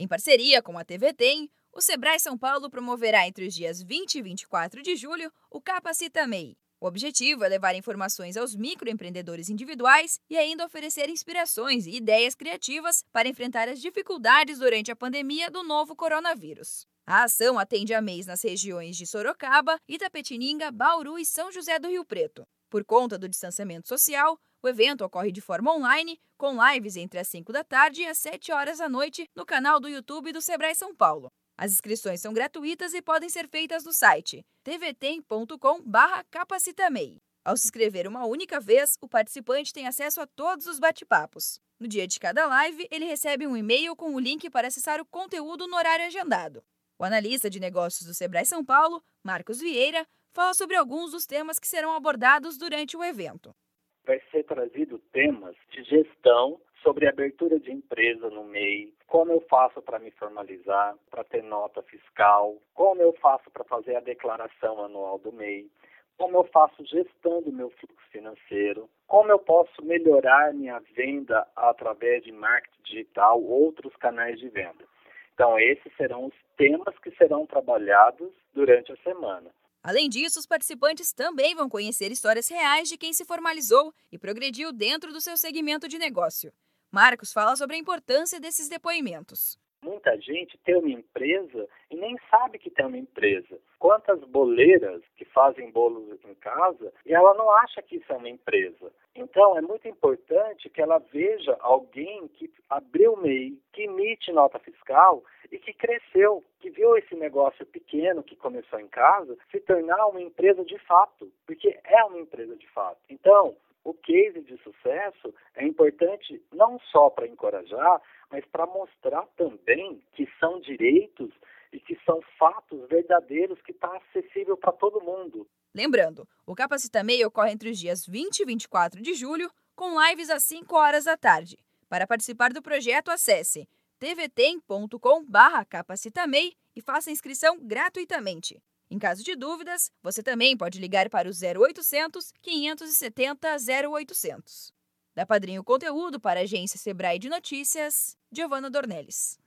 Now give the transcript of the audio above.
Em parceria com a TV Tem, o Sebrae São Paulo promoverá entre os dias 20 e 24 de julho o Capacita MEI. O objetivo é levar informações aos microempreendedores individuais e ainda oferecer inspirações e ideias criativas para enfrentar as dificuldades durante a pandemia do novo coronavírus. A ação atende a mês nas regiões de Sorocaba, Itapetininga, Bauru e São José do Rio Preto. Por conta do distanciamento social, o evento ocorre de forma online, com lives entre as 5 da tarde e as 7 horas da noite no canal do YouTube do Sebrae São Paulo. As inscrições são gratuitas e podem ser feitas no site tvtem.com/capacitamei. Ao se inscrever uma única vez, o participante tem acesso a todos os bate-papos. No dia de cada live, ele recebe um e-mail com o link para acessar o conteúdo no horário agendado. O analista de negócios do Sebrae São Paulo, Marcos Vieira, fala sobre alguns dos temas que serão abordados durante o evento. Vai ser trazido temas de gestão sobre abertura de empresa no MEI, como eu faço para me formalizar, para ter nota fiscal, como eu faço para fazer a declaração anual do MEI, como eu faço gestão do meu fluxo financeiro, como eu posso melhorar minha venda através de marketing digital, outros canais de venda. Então, esses serão os temas que serão trabalhados durante a semana. Além disso, os participantes também vão conhecer histórias reais de quem se formalizou e progrediu dentro do seu segmento de negócio. Marcos fala sobre a importância desses depoimentos. Muita gente tem uma empresa e nem sabe que tem uma empresa. Quantas boleiras fazem bolos em casa e ela não acha que isso é uma empresa. Então é muito importante que ela veja alguém que abriu o MEI, que emite nota fiscal e que cresceu, que viu esse negócio pequeno que começou em casa se tornar uma empresa de fato, porque é uma empresa de fato. Então, o case de sucesso é importante não só para encorajar, mas para mostrar também que são direitos são fatos verdadeiros que está acessível para todo mundo. Lembrando, o Capacita MEI ocorre entre os dias 20 e 24 de julho, com lives às 5 horas da tarde. Para participar do projeto, acesse tvtem.com/capacitamei e faça inscrição gratuitamente. Em caso de dúvidas, você também pode ligar para o 0800 570 0800. Da Padrinho Conteúdo para a agência Sebrae de Notícias, Giovana Dornelles.